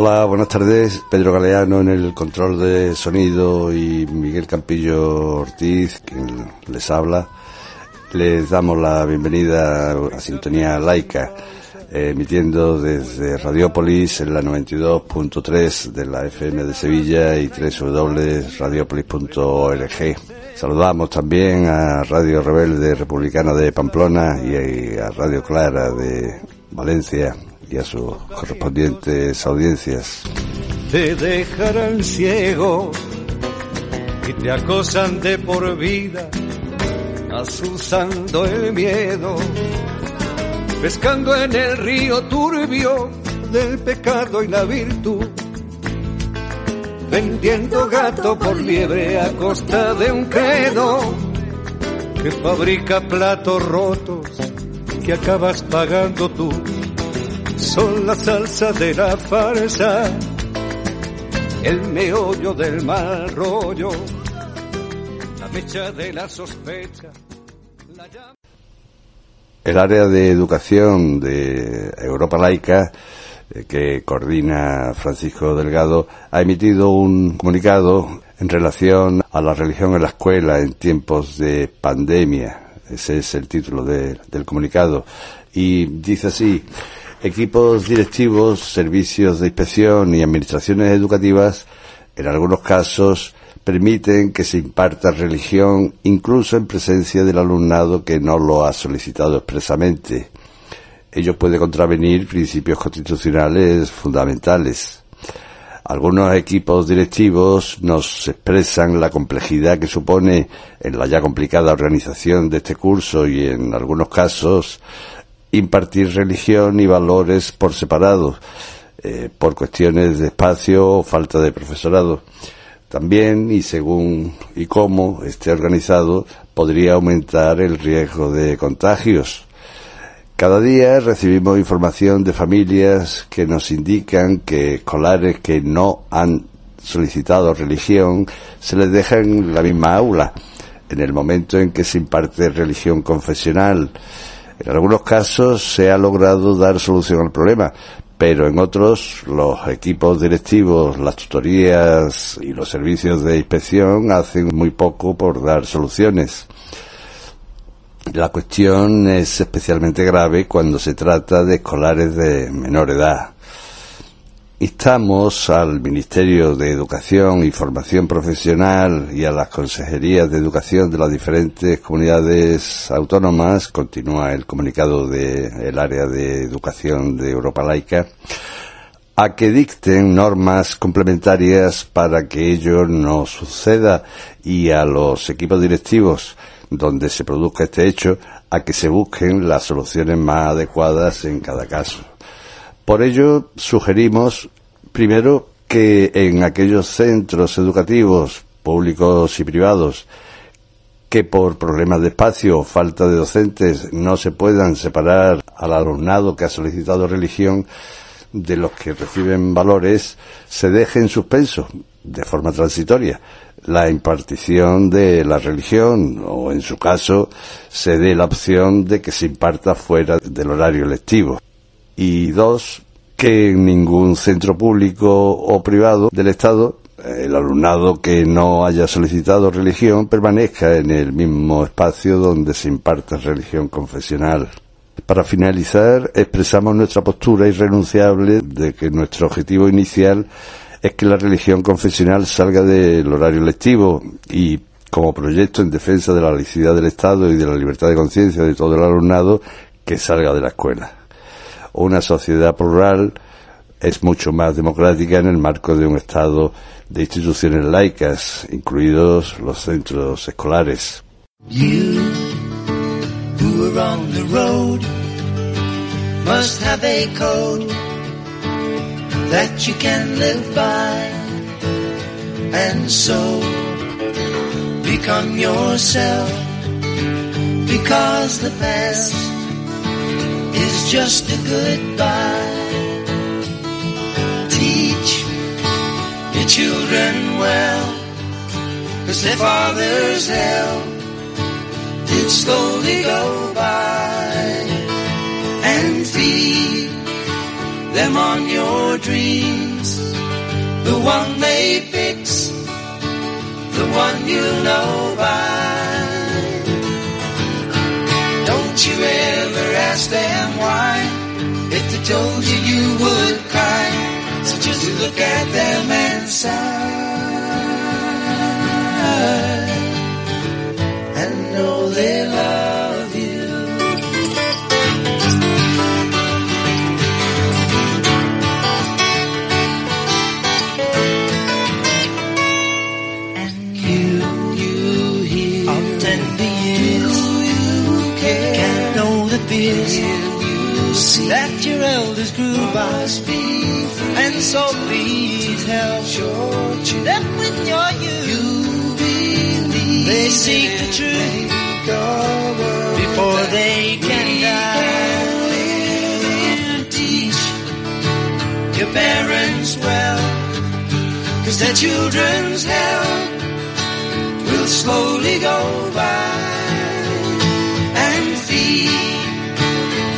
Hola, buenas tardes. Pedro Galeano en el control de sonido y Miguel Campillo Ortiz, quien les habla. Les damos la bienvenida a Sintonía Laica, emitiendo desde Radiópolis en la 92.3 de la FM de Sevilla y www.radiopolis.org. Saludamos también a Radio Rebelde Republicana de Pamplona y a Radio Clara de Valencia y a sus correspondientes audiencias. Te dejarán ciego y te acosan de por vida, asusando el miedo, pescando en el río turbio del pecado y la virtud, vendiendo gato por liebre a costa de un credo que fabrica platos rotos que acabas pagando tú son la salsa de la farsa, el meollo del mal rollo, la mecha de la sospecha. El área de educación de Europa Laica, eh, que coordina Francisco Delgado, ha emitido un comunicado en relación a la religión en la escuela en tiempos de pandemia. Ese es el título del comunicado. Y dice así, equipos directivos, servicios de inspección y administraciones educativas, en algunos casos, permiten que se imparta religión incluso en presencia del alumnado que no lo ha solicitado expresamente. Ello puede contravenir principios constitucionales fundamentales. Algunos equipos directivos nos expresan la complejidad que supone en la ya complicada organización de este curso y en algunos casos impartir religión y valores por separado, eh, por cuestiones de espacio o falta de profesorado. También, y según y cómo esté organizado, podría aumentar el riesgo de contagios. Cada día recibimos información de familias que nos indican que escolares que no han solicitado religión se les deja en la misma aula en el momento en que se imparte religión confesional en algunos casos se ha logrado dar solución al problema, pero en otros los equipos directivos, las tutorías y los servicios de inspección hacen muy poco por dar soluciones. La cuestión es especialmente grave cuando se trata de escolares de menor edad. Instamos al Ministerio de Educación y Formación Profesional y a las consejerías de educación de las diferentes comunidades autónomas, continúa el comunicado del área de educación de Europa Laica, a que dicten normas complementarias para que ello no suceda y a los equipos directivos donde se produzca este hecho a que se busquen las soluciones más adecuadas en cada caso. Por ello, sugerimos, primero, que en aquellos centros educativos, públicos y privados, que por problemas de espacio o falta de docentes no se puedan separar al alumnado que ha solicitado religión de los que reciben valores, se deje en suspenso, de forma transitoria, la impartición de la religión o, en su caso, se dé la opción de que se imparta fuera del horario lectivo y dos, que en ningún centro público o privado del Estado el alumnado que no haya solicitado religión permanezca en el mismo espacio donde se imparte religión confesional. Para finalizar, expresamos nuestra postura irrenunciable de que nuestro objetivo inicial es que la religión confesional salga del horario lectivo y como proyecto en defensa de la laicidad del Estado y de la libertad de conciencia de todo el alumnado que salga de la escuela una sociedad plural es mucho más democrática en el marco de un Estado de instituciones laicas, incluidos los centros escolares. And so become yourself because the past just a goodbye. Teach your children well, cause their father's hell did slowly go by. And feed them on your dreams the one they fix, the one you know by. Ever ask them why, if they told you you would cry. So just look at them and sigh, see that your elders grew by speed. and so please help them with your youth. They seek the truth before they can die. Teach your parents well, cause their children's hell will slowly go by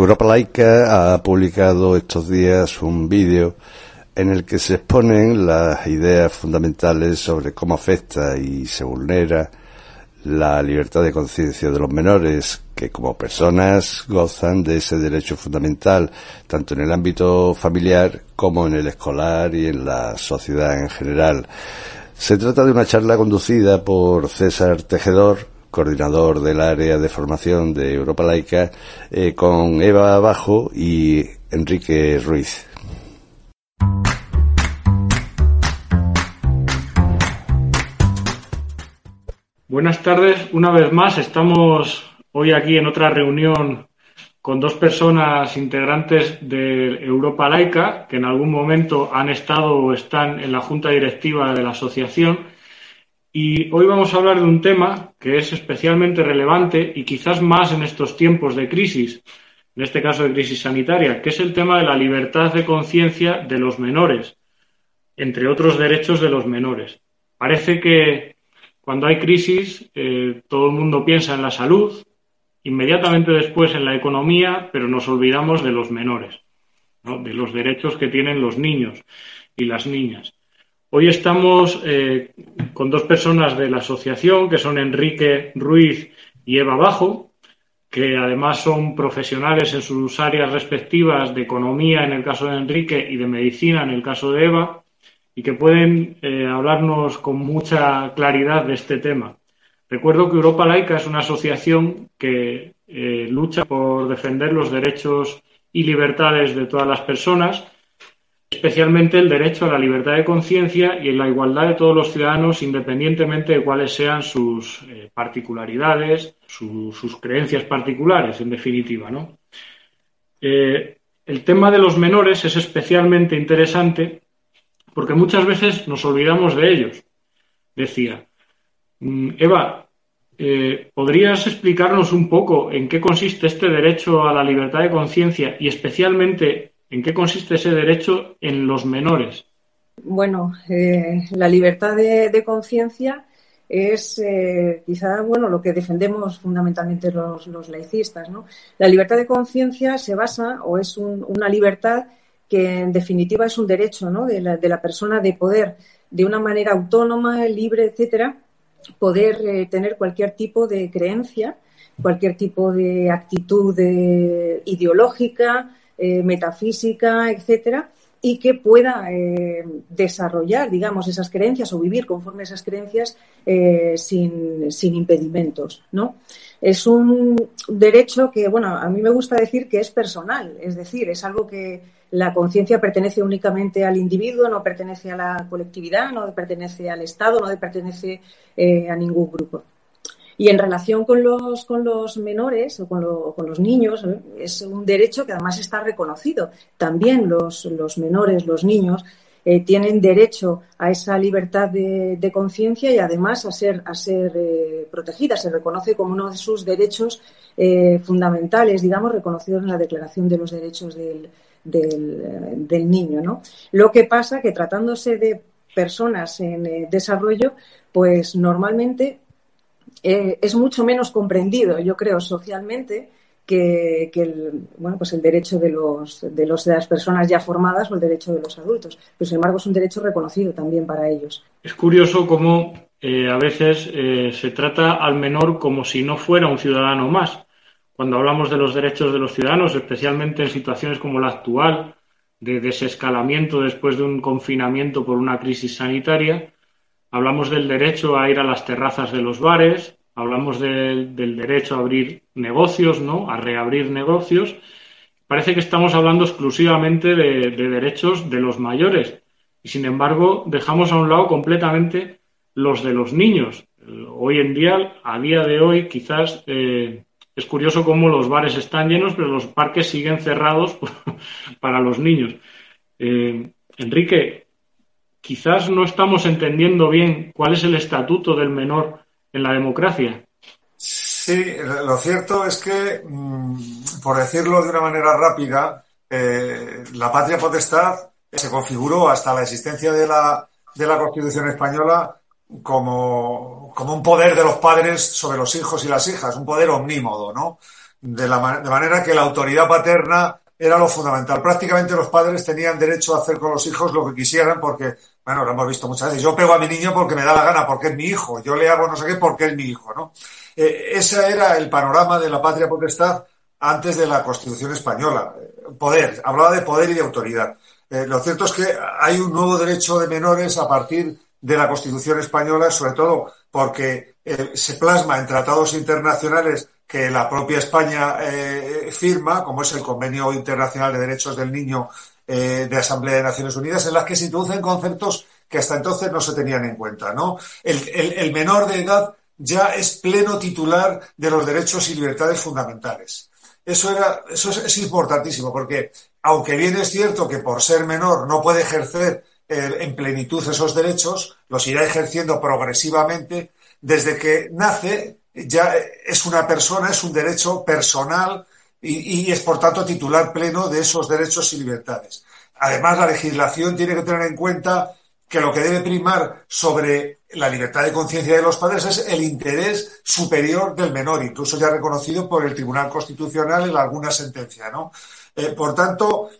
Europa Laica ha publicado estos días un vídeo en el que se exponen las ideas fundamentales sobre cómo afecta y se vulnera la libertad de conciencia de los menores, que como personas gozan de ese derecho fundamental, tanto en el ámbito familiar como en el escolar y en la sociedad en general. Se trata de una charla conducida por César Tejedor, coordinador del área de formación de Europa Laica, eh, con Eva Abajo y Enrique Ruiz. Buenas tardes, una vez más estamos hoy aquí en otra reunión con dos personas integrantes de Europa Laica que en algún momento han estado o están en la junta directiva de la asociación y hoy vamos a hablar de un tema que es especialmente relevante y quizás más en estos tiempos de crisis, en este caso de crisis sanitaria, que es el tema de la libertad de conciencia de los menores, entre otros derechos de los menores. Parece que cuando hay crisis eh, todo el mundo piensa en la salud, inmediatamente después en la economía, pero nos olvidamos de los menores, ¿no? de los derechos que tienen los niños y las niñas. Hoy estamos eh, con dos personas de la asociación, que son Enrique Ruiz y Eva Bajo, que además son profesionales en sus áreas respectivas de economía en el caso de Enrique y de medicina en el caso de Eva, y que pueden eh, hablarnos con mucha claridad de este tema. Recuerdo que Europa Laica es una asociación que eh, lucha por defender los derechos y libertades de todas las personas, especialmente el derecho a la libertad de conciencia y la igualdad de todos los ciudadanos, independientemente de cuáles sean sus eh, particularidades, su, sus creencias particulares, en definitiva. ¿no? Eh, el tema de los menores es especialmente interesante porque muchas veces nos olvidamos de ellos. Decía, mm, Eva, eh, ¿podrías explicarnos un poco en qué consiste este derecho a la libertad de conciencia y especialmente en qué consiste ese derecho en los menores? Bueno, eh, la libertad de, conciencia es eh, quizá bueno lo que defendemos fundamentalmente los, laicistas. ¿no? La libertad de conciencia se basa o es un, una libertad que en definitiva es un derecho ¿no? de, la, de, la, persona de poder de una manera autónoma, libre, etcétera, poder eh, tener cualquier tipo de creencia, cualquier tipo de actitud de, ideológica, eh, metafísica, etcétera, y que pueda eh, desarrollar, digamos, esas creencias o vivir conforme a esas creencias eh, sin, sin, impedimentos, ¿no? Es un derecho que, bueno, a mí me gusta decir que es personal, es decir, es algo que la conciencia pertenece únicamente al individuo, no pertenece a la colectividad, no pertenece al Estado, no pertenece a ningún grupo. Y en relación con los, con los menores o con, los niños, ¿eh? es un derecho que además está reconocido. También los, los menores, los niños, eh, tienen derecho a esa libertad de, conciencia y además a ser, a ser eh, protegidas. Se reconoce como uno de sus derechos fundamentales, digamos, reconocidos en la Declaración de los Derechos del, del, del niño. ¿no? Lo que pasa que tratándose de personas en desarrollo, pues normalmente eh, es mucho menos comprendido, yo creo, socialmente que, el, bueno, pues el derecho de, los, de, los, de las personas ya formadas o el derecho de los adultos. Pero, sin embargo, es un derecho reconocido también para ellos. Es curioso cómo eh, a veces eh, se trata al menor como si no fuera un ciudadano más. Cuando hablamos de los derechos de los ciudadanos, especialmente en situaciones como la actual, de desescalamiento después de un confinamiento por una crisis sanitaria, Hablamos del derecho a ir a las terrazas de los bares, hablamos del derecho a abrir negocios, ¿no? A reabrir negocios. Parece que estamos hablando exclusivamente de, derechos de los mayores y, sin embargo, dejamos a un lado completamente los de los niños. Hoy en día, a día de hoy, quizás eh, es curioso cómo los bares están llenos, pero los parques siguen cerrados para los niños. Eh, Enrique, quizás no estamos entendiendo bien cuál es el estatuto del menor en la democracia. Sí, lo cierto es que, mm, por decirlo de una manera rápida, eh, la patria potestad se configuró hasta la existencia de la, de la Constitución española como, como, un poder de los padres sobre los hijos y las hijas, un poder omnímodo, ¿no? De, la, de manera que la autoridad paterna era lo fundamental. Prácticamente los padres tenían derecho a hacer con los hijos lo que quisieran porque, bueno, lo hemos visto muchas veces. Yo pego a mi niño porque me da la gana, porque es mi hijo. Yo le hago no sé qué porque es mi hijo, ¿no? Eh, ese era el panorama de la patria potestad antes de la Constitución española. Poder, hablaba de poder y de autoridad. Eh, lo cierto es que hay un nuevo derecho de menores a partir de la Constitución española, sobre todo porque eh, se plasma en tratados internacionales que la propia España eh, firma, como es el Convenio Internacional de Derechos del Niño eh, de Asamblea de Naciones Unidas, en las que se introducen conceptos que hasta entonces no se tenían en cuenta. ¿no? El, menor de edad ya es pleno titular de los derechos y libertades fundamentales. Eso, era, eso es, importantísimo, porque aunque bien es cierto que por ser menor no puede ejercer eh, en plenitud esos derechos, los irá ejerciendo progresivamente desde que nace ya es una persona, es un derecho personal y, es por tanto titular pleno de esos derechos y libertades. Además, la legislación tiene que tener en cuenta que lo que debe primar sobre la libertad de conciencia de los padres es el interés superior del menor, incluso ya reconocido por el Tribunal Constitucional en alguna sentencia. ¿no? Eh, por tanto,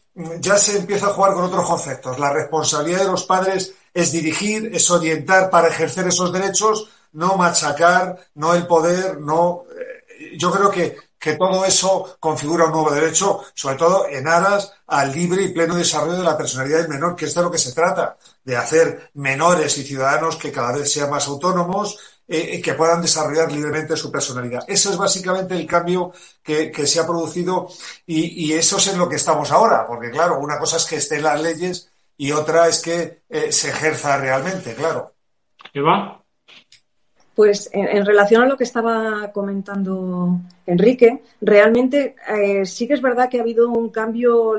ya se empieza a jugar con otros conceptos. La responsabilidad de los padres es dirigir, es orientar para ejercer esos derechos, no machacar, no el poder, no. Eh, yo creo que, que todo eso configura un nuevo derecho, sobre todo en aras al libre y pleno desarrollo de la personalidad del menor, que es de lo que se trata, de hacer menores y ciudadanos que cada vez sean más autónomos, eh, y que puedan desarrollar libremente su personalidad. Eso es básicamente el cambio que, se ha producido y, eso es en lo que estamos ahora, porque claro, una cosa es que estén las leyes y otra es que eh, se ejerza realmente, claro. Eva. Pues en, relación a lo que estaba comentando Enrique, realmente eh, sí que es verdad que ha habido un cambio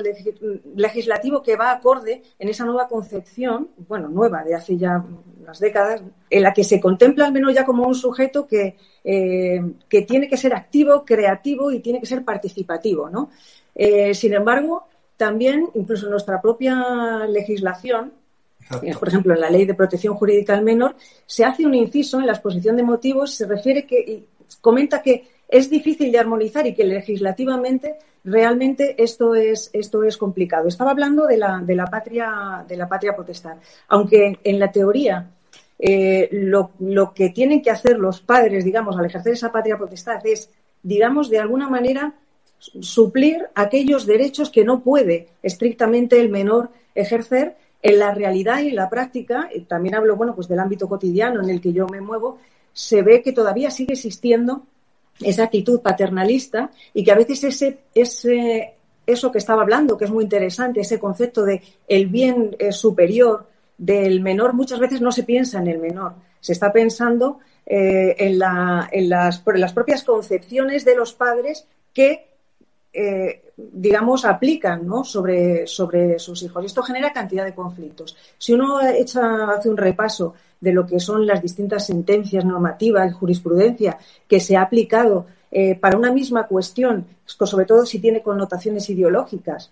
legislativo que va acorde en esa nueva concepción, bueno, nueva de hace ya unas décadas, en la que se contempla al menos ya como un sujeto que, eh, que tiene que ser activo, creativo y tiene que ser participativo, ¿no? Eh, sin embargo, también, incluso nuestra propia legislación, por ejemplo, en la Ley de Protección Jurídica al Menor, se hace un inciso en la exposición de motivos, se refiere que y comenta que es difícil de armonizar y que legislativamente realmente esto es, esto es complicado. Estaba hablando de la, de la, patria, de la patria potestad. Aunque en la teoría eh, lo, lo, que tienen que hacer los padres, digamos, al ejercer esa patria potestad es, digamos, de alguna manera suplir aquellos derechos que no puede estrictamente el menor ejercer en la realidad y en la práctica, también hablo bueno, pues del ámbito cotidiano en el que yo me muevo, se ve que todavía sigue existiendo esa actitud paternalista y que a veces ese, ese, eso que estaba hablando, que es muy interesante, ese concepto de el bien eh, superior del menor, muchas veces no se piensa en el menor, se está pensando eh, en, la, en, las, las, propias concepciones de los padres que, eh, digamos, aplican ¿no? sobre, sobre sus hijos. Esto genera cantidad de conflictos. Si uno echa, hace un repaso de lo que son las distintas sentencias normativas y jurisprudencia que se ha aplicado eh, para una misma cuestión, sobre todo si tiene connotaciones ideológicas,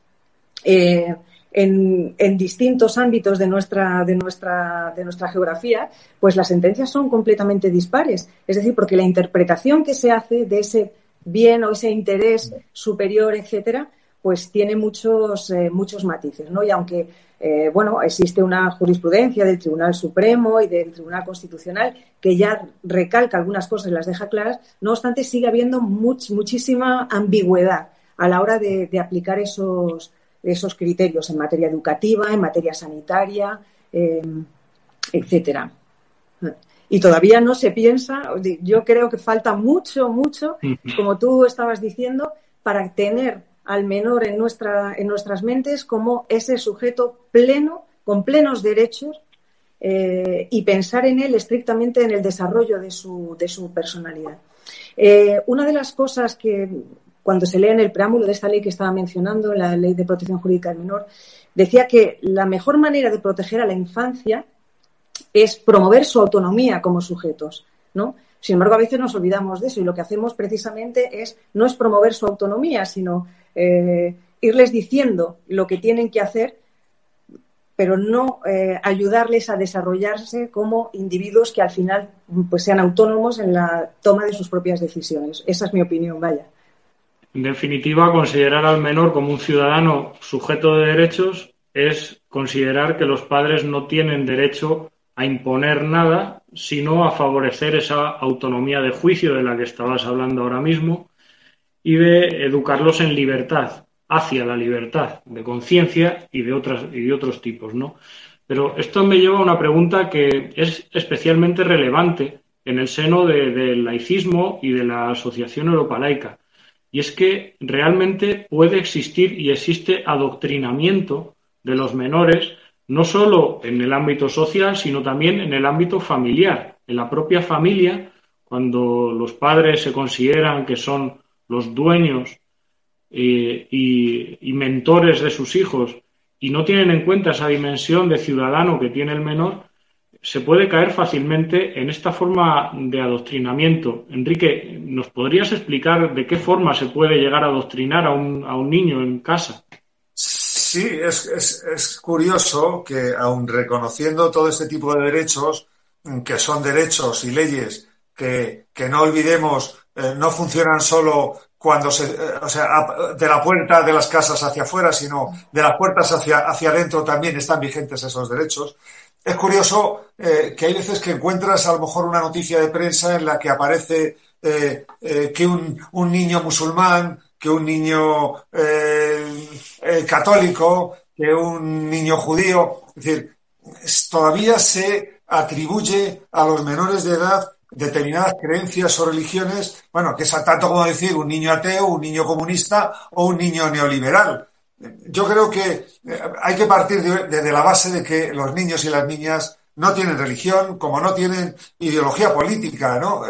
eh, en, distintos ámbitos de nuestra, de, nuestra, de nuestra geografía, pues las sentencias son completamente dispares. Es decir, porque la interpretación que se hace de ese bien o ese interés superior, etcétera, pues tiene muchos, eh, muchos matices, ¿no? Y aunque, eh, bueno, existe una jurisprudencia del Tribunal Supremo y del Tribunal Constitucional que ya recalca algunas cosas y las deja claras, no obstante sigue habiendo muchísima ambigüedad a la hora de, aplicar esos, esos criterios en materia educativa, en materia sanitaria, em, etcétera. Y todavía no se piensa, yo creo que falta mucho, mucho, como tú estabas diciendo, para tener al menor en, nuestra, en nuestras mentes como ese sujeto pleno, con plenos derechos, eh, y pensar en él estrictamente en el desarrollo de su, de su personalidad. Eh, una de las cosas que cuando se lee en el preámbulo de esta ley que estaba mencionando, la Ley de Protección Jurídica del Menor, decía que la mejor manera de proteger a la infancia es promover su autonomía como sujetos, ¿no? Sin embargo, a veces nos olvidamos de eso y lo que hacemos precisamente es no es promover su autonomía, sino eh, irles diciendo lo que tienen que hacer, pero no eh, ayudarles a desarrollarse como individuos que al final pues, sean autónomos en la toma de sus propias decisiones. Esa es mi opinión, vaya. En definitiva, considerar al menor como un ciudadano sujeto de derechos es considerar que los padres no tienen derecho a imponer nada, sino a favorecer esa autonomía de juicio de la que estabas hablando ahora mismo y de educarlos en libertad, hacia la libertad de conciencia y de y de otros tipos, ¿no? Pero esto me lleva a una pregunta que es especialmente relevante en el seno del laicismo y de la Asociación Europa Laica. Y es que realmente puede existir y existe adoctrinamiento de los menores no solo en el ámbito social, sino también en el ámbito familiar. En la propia familia, cuando los padres se consideran que son los dueños eh, y, mentores de sus hijos y no tienen en cuenta esa dimensión de ciudadano que tiene el menor, se puede caer fácilmente en esta forma de adoctrinamiento. Enrique, ¿nos podrías explicar de qué forma se puede llegar a adoctrinar a un, a un niño en casa? Sí, es, es, curioso que aun reconociendo todo este tipo de derechos, que son derechos y leyes que, no olvidemos, eh, no funcionan solo cuando se, eh, o sea, de la puerta de las casas hacia afuera, sino de las puertas hacia, hacia adentro también están vigentes esos derechos. Es curioso eh, que hay veces que encuentras a lo mejor una noticia de prensa en la que aparece que un, un niño musulmán que un niño eh, eh, católico, que un niño judío. Es decir, todavía se atribuye a los menores de edad determinadas creencias o religiones, bueno, que es tanto como decir un niño ateo, un niño comunista o un niño neoliberal. Yo creo que eh, hay que partir de, la base de que los niños y las niñas no tienen religión, como no tienen ideología política, ¿no?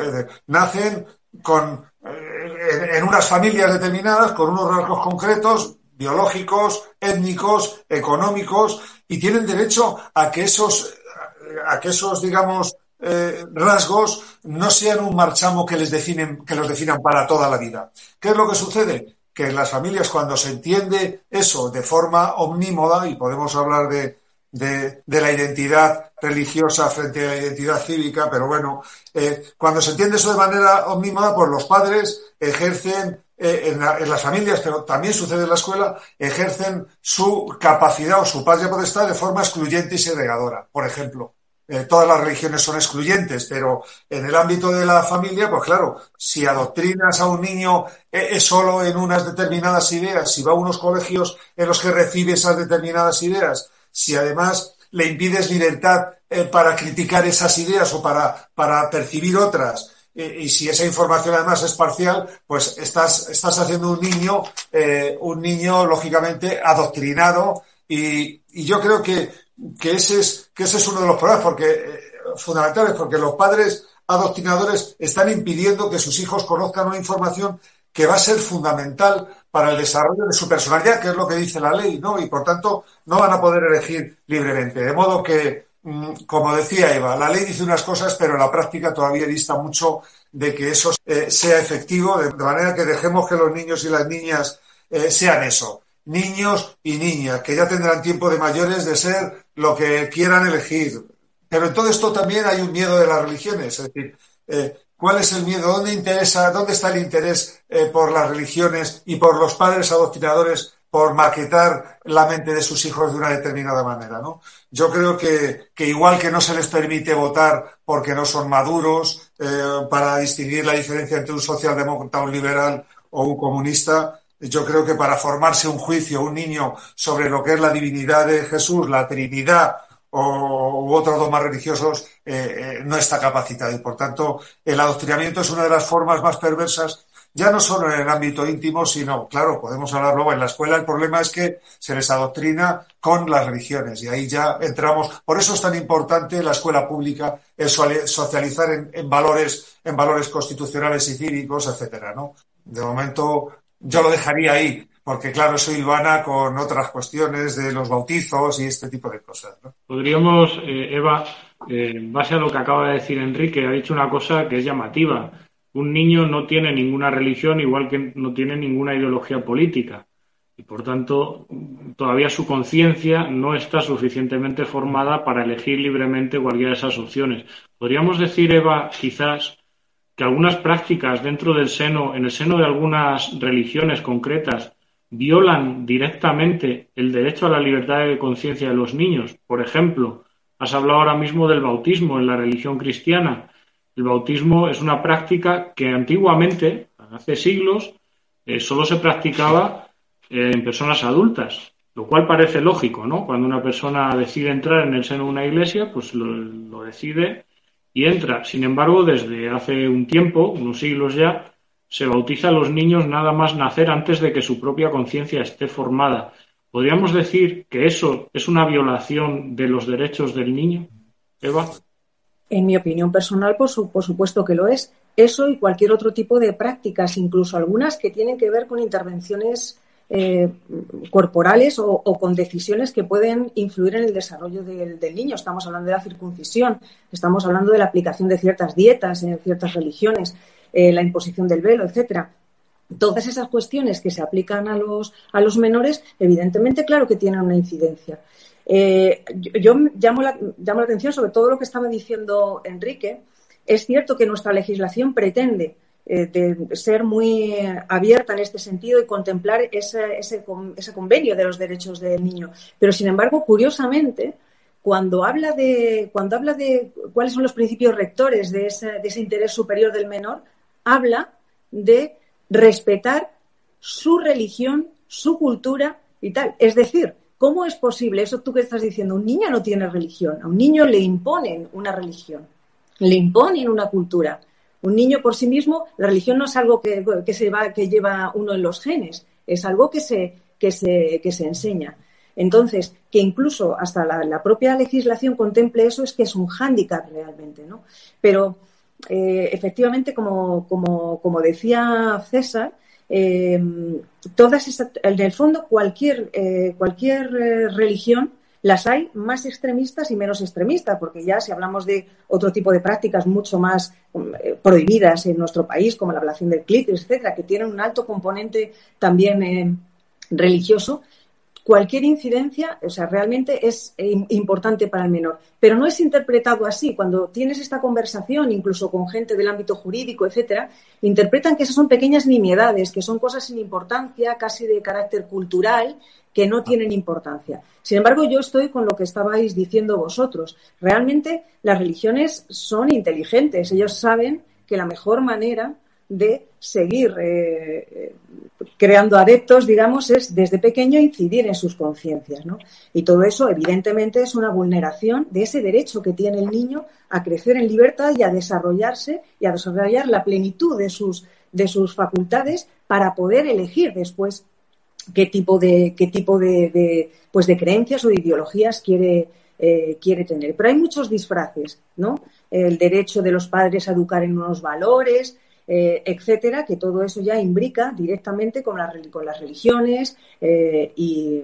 nacen con en, unas familias determinadas con unos rasgos concretos, biológicos, étnicos, económicos, y tienen derecho a que esos, a que esos, digamos, eh, rasgos no sean un marchamo que les definen, que los definan para toda la vida. ¿Qué es lo que sucede? Que en las familias cuando se entiende eso de forma omnímoda, y podemos hablar de, de, la identidad religiosa frente a la identidad cívica, pero bueno, eh, cuando se entiende eso de manera omnímoda, pues los padres ejercen eh, en, las familias, pero también sucede en la escuela, ejercen su capacidad o su patria potestad de forma excluyente y segregadora. Por ejemplo, eh, todas las religiones son excluyentes, pero en el ámbito de la familia, pues claro, si adoctrinas a un niño solo en unas determinadas ideas, si va a unos colegios en los que recibe esas determinadas ideas, si además le impides libertad eh, para criticar esas ideas o para, para percibir otras, y si esa información además es parcial, pues estás, estás haciendo un niño, eh, un niño lógicamente adoctrinado, y, y yo creo que, que, ese es, que ese es uno de los problemas porque, eh, fundamentales, porque los padres adoctrinadores están impidiendo que sus hijos conozcan una información que va a ser fundamental para el desarrollo de su personalidad, que es lo que dice la ley, ¿no? Y por tanto no van a poder elegir libremente. De modo que, mm, como decía Eva, la ley dice unas cosas, pero la práctica todavía dista mucho de que eso eh, sea efectivo, de manera que dejemos que los niños y las niñas eh, sean eso, niños y niñas, que ya tendrán tiempo de mayores de ser lo que quieran elegir. Pero en todo esto también hay un miedo de las religiones, es decir, eh, ¿Cuál es el miedo? ¿Dónde interesa, dónde está el interés por las religiones y por los padres adoctrinadores por maquetar la mente de sus hijos de una determinada manera, ¿no? Yo creo que, que igual que no se les permite votar porque no son maduros, eh, para distinguir la diferencia entre un socialdemócrata, un liberal o un comunista, yo creo que para formarse un juicio, un niño sobre lo que es la divinidad de Jesús, la Trinidad o, u otros dogmas religiosos, eh, eh, no está capacitado. Y por tanto, el adoctrinamiento es una de las formas más perversas ya no solo en el ámbito íntimo, sino, claro, podemos hablar luego en la escuela, el problema es que se les adoctrina con las religiones y ahí ya entramos. Por eso es tan importante la escuela pública, el socializar en, valores, en valores constitucionales y cívicos, etcétera, ¿no? De momento, yo lo dejaría ahí, porque claro, soy Ivana con otras cuestiones de los bautizos y este tipo de cosas. ¿no? Podríamos, eh, Eva, eh, en base a lo que acaba de decir Enrique, ha dicho una cosa que es llamativa un niño no tiene ninguna religión igual que no tiene ninguna ideología política y por tanto todavía su conciencia no está suficientemente formada para elegir libremente cualquiera de esas opciones. Podríamos decir, Eva, quizás que algunas prácticas dentro del seno, en el seno de algunas religiones concretas, violan directamente el derecho a la libertad de conciencia de los niños. Por ejemplo, has hablado ahora mismo del bautismo en la religión cristiana el bautismo es una práctica que antiguamente, hace siglos, eh, solo se practicaba eh, en personas adultas, lo cual parece lógico, ¿no? Cuando una persona decide entrar en el seno de una iglesia, pues lo, decide y entra. Sin embargo, desde hace un tiempo, unos siglos ya, se bautiza a los niños nada más nacer antes de que su propia conciencia esté formada. ¿Podríamos decir que eso es una violación de los derechos del niño? Eva. En mi opinión personal, por, supuesto que lo es. Eso y cualquier otro tipo de prácticas, incluso algunas que tienen que ver con intervenciones eh, corporales o, con decisiones que pueden influir en el desarrollo del, niño. Estamos hablando de la circuncisión, estamos hablando de la aplicación de ciertas dietas en ciertas religiones, eh, la imposición del velo, etcétera. Todas esas cuestiones que se aplican a los, a los menores, evidentemente, claro que tienen una incidencia. Eh, yo, llamo, la, llamo la atención sobre todo lo que estaba diciendo Enrique. Es cierto que nuestra legislación pretende eh, ser muy abierta en este sentido y contemplar ese, ese, convenio de los derechos del niño. Pero, sin embargo, curiosamente, cuando habla de, cuando habla de cuáles son los principios rectores de ese, de ese interés superior del menor, habla de respetar su religión, su cultura y tal. Es decir, ¿Cómo es posible eso tú que estás diciendo? Un niño no tiene religión, a un niño le imponen una religión, le imponen una cultura. Un niño por sí mismo, la religión no es algo que, se va, que lleva uno en los genes, es algo que se, que se, que se enseña. Entonces, que incluso hasta la, propia legislación contemple eso es que es un hándicap realmente, ¿no? Pero eh, efectivamente, como, como, como decía César, eh, todas en el fondo cualquier, eh, cualquier eh, religión las hay más extremistas y menos extremistas, porque ya si hablamos de otro tipo de prácticas mucho más prohibidas en nuestro país, como la ablación del clítoris, etcétera, que tienen un alto componente también religioso, cualquier incidencia, o sea, realmente es importante para el menor. Pero no es interpretado así. Cuando tienes esta conversación, incluso con gente del ámbito jurídico, etcétera, interpretan que esas son pequeñas nimiedades, que son cosas sin importancia, casi de carácter cultural, que no tienen importancia. Sin embargo, yo estoy con lo que estabais diciendo vosotros. Realmente las religiones son inteligentes. Ellos saben que la mejor manera de seguir eh, creando adeptos, digamos, es desde pequeño incidir en sus conciencias. ¿no? Y todo eso, evidentemente, es una vulneración de ese derecho que tiene el niño a crecer en libertad y a desarrollarse y a desarrollar la plenitud de sus, de sus facultades para poder elegir después qué tipo de, qué tipo de, pues de creencias o de ideologías quiere, eh, quiere tener. Pero hay muchos disfraces, ¿no? El derecho de los padres a educar en unos valores, eh, etcétera, que todo eso ya imbrica directamente con, las religiones eh, y,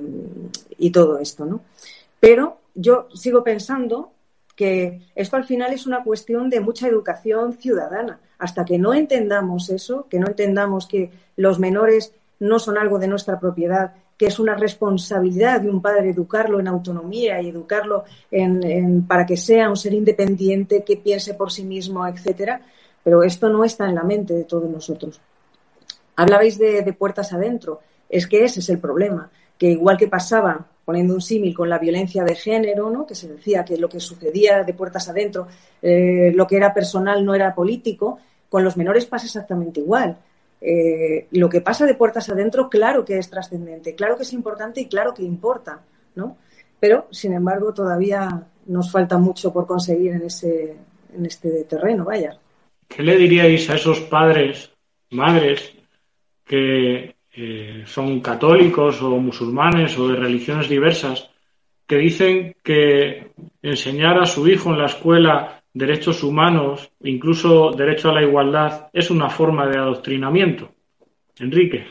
y, todo esto, ¿no? Pero yo sigo pensando que esto al final es una cuestión de mucha educación ciudadana. Hasta que no entendamos eso, que no entendamos que los menores no son algo de nuestra propiedad, que es una responsabilidad de un padre educarlo en autonomía y educarlo en, para que sea un ser independiente, que piense por sí mismo, etcétera. Pero esto no está en la mente de todos nosotros. Hablabais de, puertas adentro. Es que ese es el problema, que igual que pasaba poniendo un símil con la violencia de género, ¿no? que se decía que lo que sucedía de puertas adentro, eh, lo que era personal no era político, con los menores pasa exactamente igual. Eh, lo que pasa de puertas adentro, claro que es trascendente, claro que es importante y claro que importa, ¿no? Pero, sin embargo, todavía nos falta mucho por conseguir en, ese, en este terreno, vaya. ¿Qué le diríais a esos padres, madres, que eh, son católicos o musulmanes o de religiones diversas, que dicen que enseñar a su hijo en la escuela derechos humanos, incluso derecho a la igualdad, es una forma de adoctrinamiento. Enrique.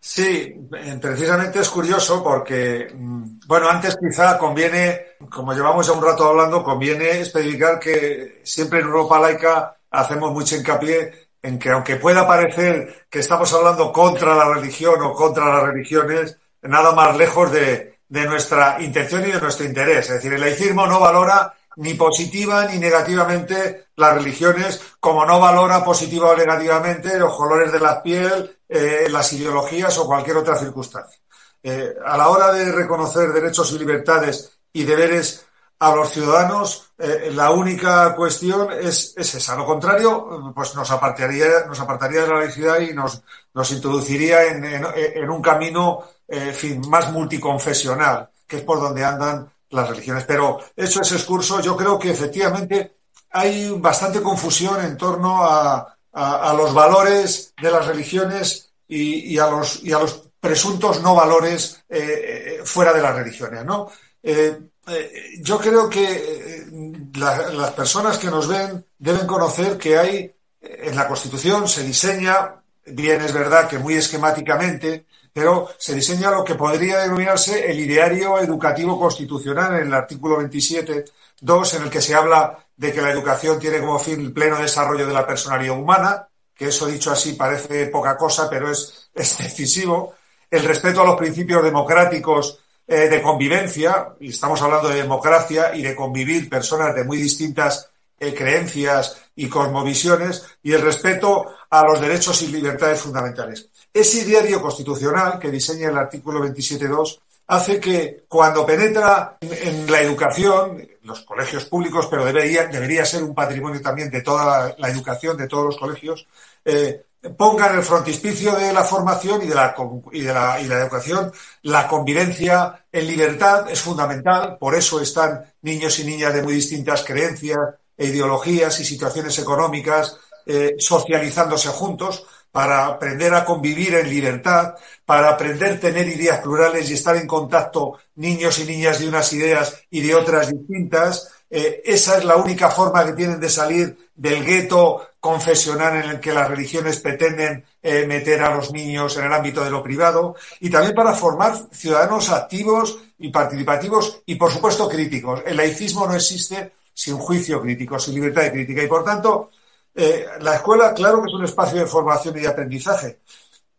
Sí, eh, precisamente es curioso porque, mm, bueno, antes quizá conviene, como llevamos ya un rato hablando, conviene especificar que siempre en Europa laica hacemos mucho hincapié en que aunque pueda parecer que estamos hablando contra la religión o contra las religiones, nada más lejos de, nuestra intención y de nuestro interés. Es decir, el laicismo no valora ni positiva ni negativamente las religiones, como no valora positiva o negativamente los colores de la piel, eh, las ideologías o cualquier otra circunstancia. Eh, a la hora de reconocer derechos y libertades y deberes a los ciudadanos, eh, la única cuestión es, es, esa. Lo contrario, pues nos apartaría, nos apartaría de la laicidad y nos, nos introduciría en, en, un camino fin, más multiconfesional, que es por donde andan las religiones. Pero hecho ese excurso, yo creo que efectivamente hay bastante confusión en torno a, a, los valores de las religiones y, y, a los, y, a los, presuntos no valores eh, eh, fuera de las religiones. ¿no? Eh, eh yo creo que eh, la, las personas que nos ven deben conocer que hay en la Constitución se diseña, bien es verdad que muy esquemáticamente, pero se diseña lo que podría denominarse el ideario educativo constitucional en el artículo 27.2, en el que se habla de que la educación tiene como fin el pleno desarrollo de la personalidad humana, que eso dicho así parece poca cosa, pero es, es decisivo, el respeto a los principios democráticos eh, de convivencia, y estamos hablando de democracia y de convivir personas de muy distintas eh, creencias y cosmovisiones, y el respeto a los derechos y libertades fundamentales. Ese diario constitucional que diseña el artículo 27.2 hace que cuando penetra en, la educación, los colegios públicos, pero debería, debería ser un patrimonio también de toda la, educación, de todos los colegios, eh, pongan el frontispicio de la formación y de la, y de, la educación, la convivencia en libertad es fundamental, por eso están niños y niñas de muy distintas creencias e ideologías y situaciones económicas eh, socializándose juntos, para aprender a convivir en libertad, para aprender a tener ideas plurales y estar en contacto niños y niñas de unas ideas y de otras distintas. Eh, esa es la única forma que tienen de salir del gueto confesional en el que las religiones pretenden eh, meter a los niños en el ámbito de lo privado y también para formar ciudadanos activos y participativos y, por supuesto, críticos. El laicismo no existe sin juicio crítico, sin libertad de crítica y, por tanto, eh, la escuela, claro que es un espacio de formación y de aprendizaje,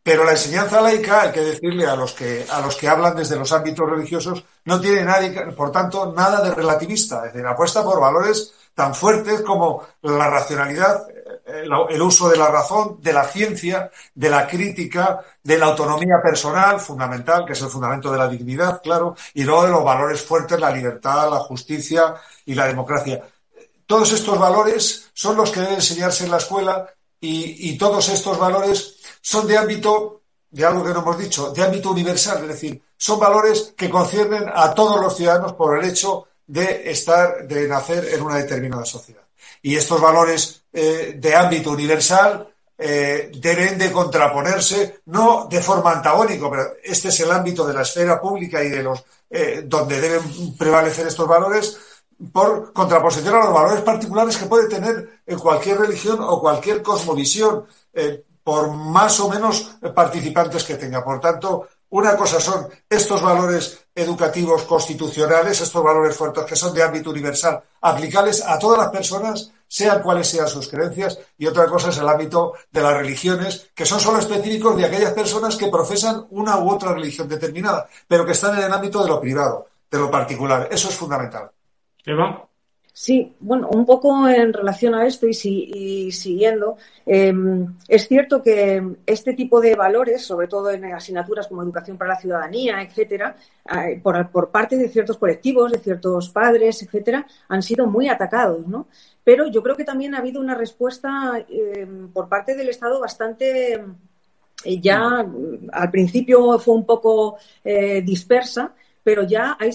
pero la enseñanza laica, hay que decirle a los que, a los que hablan desde los ámbitos religiosos, no tiene por tanto, nada de relativista. Es decir, apuesta por valores tan fuertes como la racionalidad, eh, el uso de la razón, de la ciencia, de la crítica, de la autonomía personal, fundamental, que es el fundamento de la dignidad, claro, y luego de los valores fuertes, la libertad, la justicia y la democracia. Todos estos valores son los que deben enseñarse en la escuela y, todos estos valores son de ámbito, de algo que no hemos dicho, de ámbito universal, es decir, son valores que conciernen a todos los ciudadanos por el hecho de estar, de nacer en una determinada sociedad. Y estos valores eh, de ámbito universal eh, deben de contraponerse, no de forma antagónica, pero este es el ámbito de la esfera pública y de los eh, donde deben prevalecer estos valores, por contraposición a los valores particulares que puede tener en cualquier religión o cualquier cosmovisión, por más o menos participantes que tenga. Por tanto, una cosa son estos valores educativos constitucionales, estos valores fuertes que son de ámbito universal, aplicables a todas las personas, sean cuales sean sus creencias, y otra cosa es el ámbito de las religiones, que son solo específicos de aquellas personas que profesan una u otra religión determinada, pero que están en el ámbito de lo privado, de lo particular. Eso es fundamental. Sí, bueno, un poco en relación a esto y, siguiendo, em, es cierto que este tipo de valores, sobre todo en asignaturas como educación para la ciudadanía, etcétera, eh, por, parte de ciertos colectivos, de ciertos padres, etcétera, han sido muy atacados, ¿no? Pero yo creo que también ha habido una respuesta em, por parte del Estado bastante eh, ya al principio fue un poco eh, dispersa, pero ya hay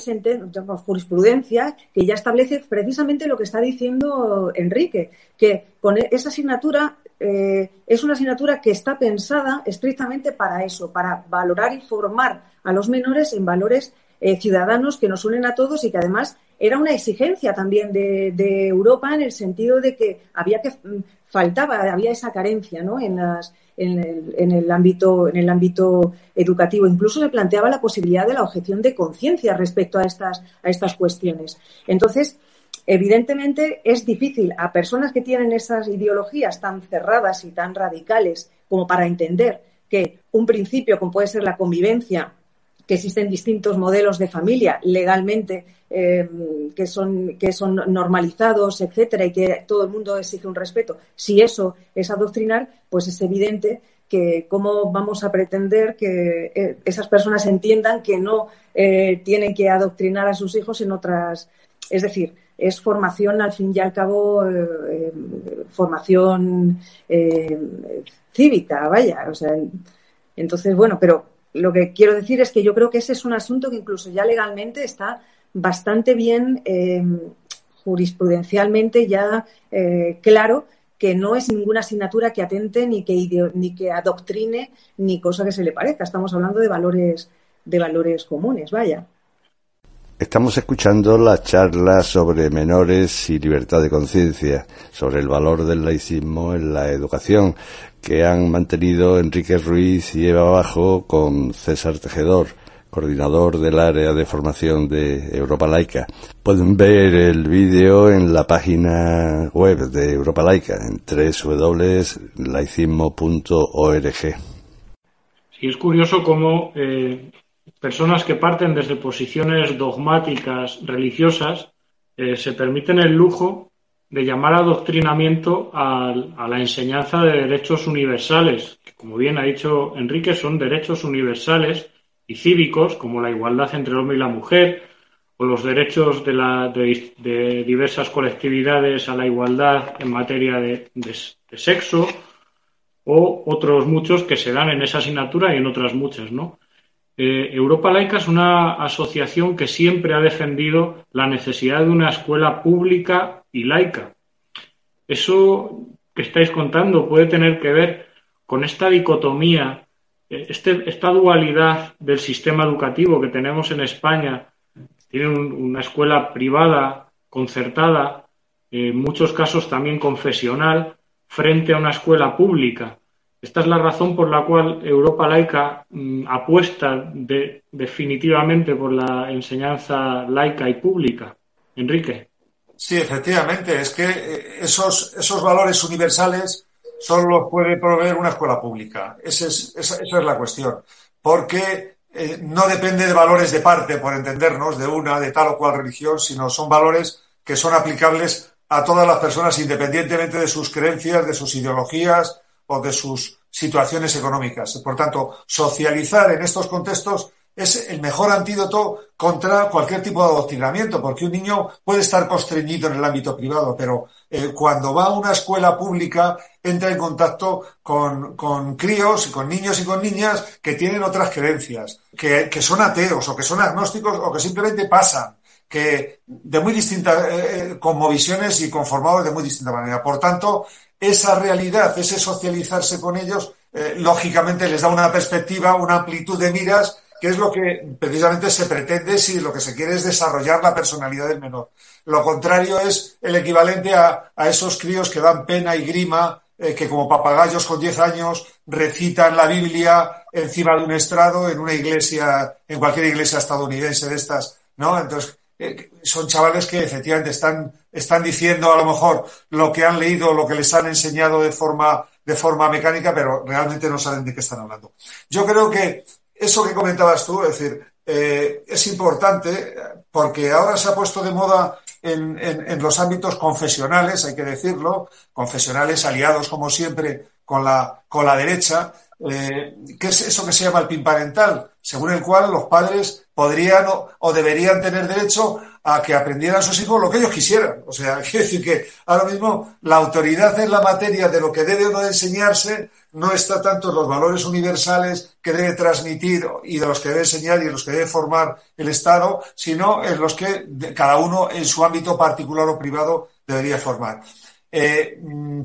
jurisprudencia que ya establece precisamente lo que está diciendo Enrique, que con esa asignatura eh, es una asignatura que está pensada estrictamente para eso, para valorar y formar a los menores en valores eh, ciudadanos que nos unen a todos y que además era una exigencia también de, de Europa en el sentido de que había que mm, faltaba, había esa carencia ¿no? en las en el, ámbito, en el ámbito educativo. Incluso se planteaba la posibilidad de la objeción de conciencia respecto a estas, a estas cuestiones. Entonces, evidentemente es difícil a personas que tienen esas ideologías tan cerradas y tan radicales como para entender que un principio como puede ser la convivencia que existen distintos modelos de familia legalmente eh, que, son, que son normalizados, etcétera, y que todo el mundo exige un respeto. Si eso es adoctrinar, pues es evidente que cómo vamos a pretender que eh, esas personas entiendan que no eh, tienen que adoctrinar a sus hijos en otras. Es decir, es formación, al fin y al cabo, formación cívica, vaya. O sea, entonces, bueno, pero lo que quiero decir es que yo creo que ese es un asunto que incluso ya legalmente está bastante bien eh, jurisprudencialmente ya eh, claro que no es ninguna asignatura que atente ni que ni que adoctrine ni cosa que se le parezca. Estamos hablando de valores de valores comunes, vaya. Estamos escuchando la charla sobre menores y libertad de conciencia, sobre el valor del laicismo en la educación, que han mantenido Enrique Ruiz y Eva Bajo con César Tejedor, coordinador del área de formación de Europa Laica. Pueden ver el vídeo en la página web de Europa Laica, en www.laicismo.org. Sí, es curioso cómo eh, personas que parten desde posiciones dogmáticas religiosas eh, se permiten el lujo de llamar adoctrinamiento a, a, la enseñanza de derechos universales, que como bien ha dicho Enrique, son derechos universales y cívicos, como la igualdad entre el hombre y la mujer, o los derechos de, la, de, diversas colectividades a la igualdad en materia de, de, sexo, o otros muchos que se dan en esa asignatura y en otras muchas, ¿no? Eh, Europa Laica es una asociación que siempre ha defendido la necesidad de una escuela pública y laica. Eso que estáis contando puede tener que ver con esta dicotomía, eh, este, esta dualidad del sistema educativo que tenemos en España. Tiene una escuela privada, concertada, en muchos casos también confesional, frente a una escuela pública. Esta es la razón por la cual Europa laica mm, apuesta definitivamente por la enseñanza laica y pública. Enrique. Sí, efectivamente, es que eh, esos, esos valores universales solo los puede proveer una escuela pública. Esa es, la cuestión. Porque eh, no depende de valores de parte, por entendernos, de una, de tal o cual religión, sino son valores que son aplicables a todas las personas independientemente de sus creencias, de sus ideologías o de sus situaciones económicas. Por tanto, socializar en estos contextos es el mejor antídoto contra cualquier tipo de adoctrinamiento, porque un niño puede estar constreñido en el ámbito privado, pero eh, cuando va a una escuela pública entra en contacto con, con, críos y con niños y con niñas que tienen otras creencias, que, que son ateos o que son agnósticos o que simplemente pasan que de muy distintas, eh, eh, con visiones y conformados de muy distinta manera. Por tanto, esa realidad, ese socializarse con ellos, eh, lógicamente les da una perspectiva, una amplitud de miras, que es lo que precisamente se pretende si lo que se quiere es desarrollar la personalidad del menor. Lo contrario es el equivalente a, esos críos que dan pena y grima, eh, que como papagayos con 10 años recitan la Biblia encima de un estrado en una iglesia, en cualquier iglesia estadounidense de estas, ¿no? Entonces, eh, son chavales que efectivamente están, están diciendo a lo mejor lo que han leído, lo que les han enseñado de forma de forma mecánica, pero realmente no saben de qué están hablando. Yo creo que eso que comentabas tú, es decir, eh, es importante porque ahora se ha puesto de moda en, en, los ámbitos confesionales, hay que decirlo, confesionales aliados como siempre con la, con la derecha, eh, ¿qué es eso que se llama el PIN parental? Según el cual los padres podrían o, deberían tener derecho a que aprendieran sus hijos lo que ellos quisieran. O sea, quiere decir que ahora mismo la autoridad en la materia de lo que debe o no enseñarse no está tanto en los valores universales que debe transmitir y de los que debe enseñar y en los que debe formar el Estado, sino en los que cada uno en su ámbito particular o privado debería formar. Eh, mm,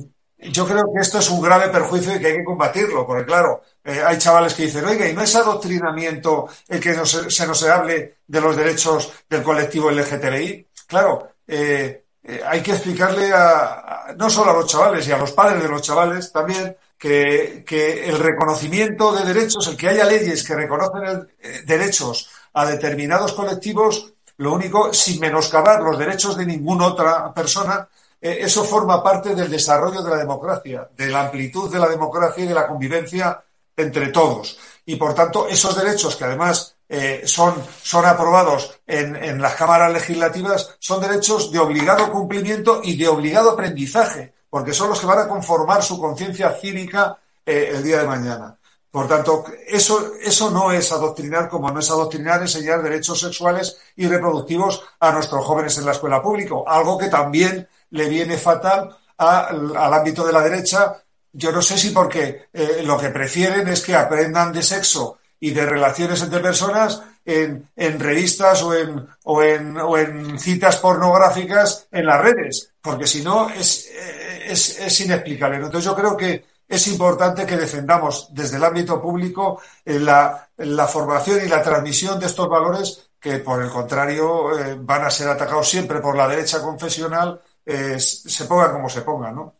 yo creo que esto es un grave perjuicio y que hay que combatirlo, porque claro, eh, hay chavales que dicen, oiga, ¿y no es adoctrinamiento el que se nos hable de los derechos del colectivo LGTBI? Claro, eh, eh, hay que explicarle a, no solo a los chavales y a los padres de los chavales también que, el reconocimiento de derechos, el que haya leyes que reconocen derechos a determinados colectivos, lo único, sin menoscabar los derechos de ninguna otra persona, eh, eso forma parte del desarrollo de la democracia, de la amplitud de la democracia y de la convivencia entre todos. Y por tanto, esos derechos que además eh, son, son aprobados en, las cámaras legislativas son derechos de obligado cumplimiento y de obligado aprendizaje, porque son los que van a conformar su conciencia cívica eh, el día de mañana. Por tanto, eso, eso no es adoctrinar como no es adoctrinar enseñar derechos sexuales y reproductivos a nuestros jóvenes en la escuela pública, algo que también le viene fatal al ámbito de la derecha. Yo no sé si porque eh, lo que prefieren es que aprendan de sexo y de relaciones entre personas en, revistas o en, o, en, o en citas pornográficas en las redes, porque si no es, eh, es, es inexplicable. Entonces yo creo que es importante que defendamos desde el ámbito público eh, la, la, formación y la transmisión de estos valores que, por el contrario, van a ser atacados siempre por la derecha confesional eh, se ponga como se ponga, ¿no?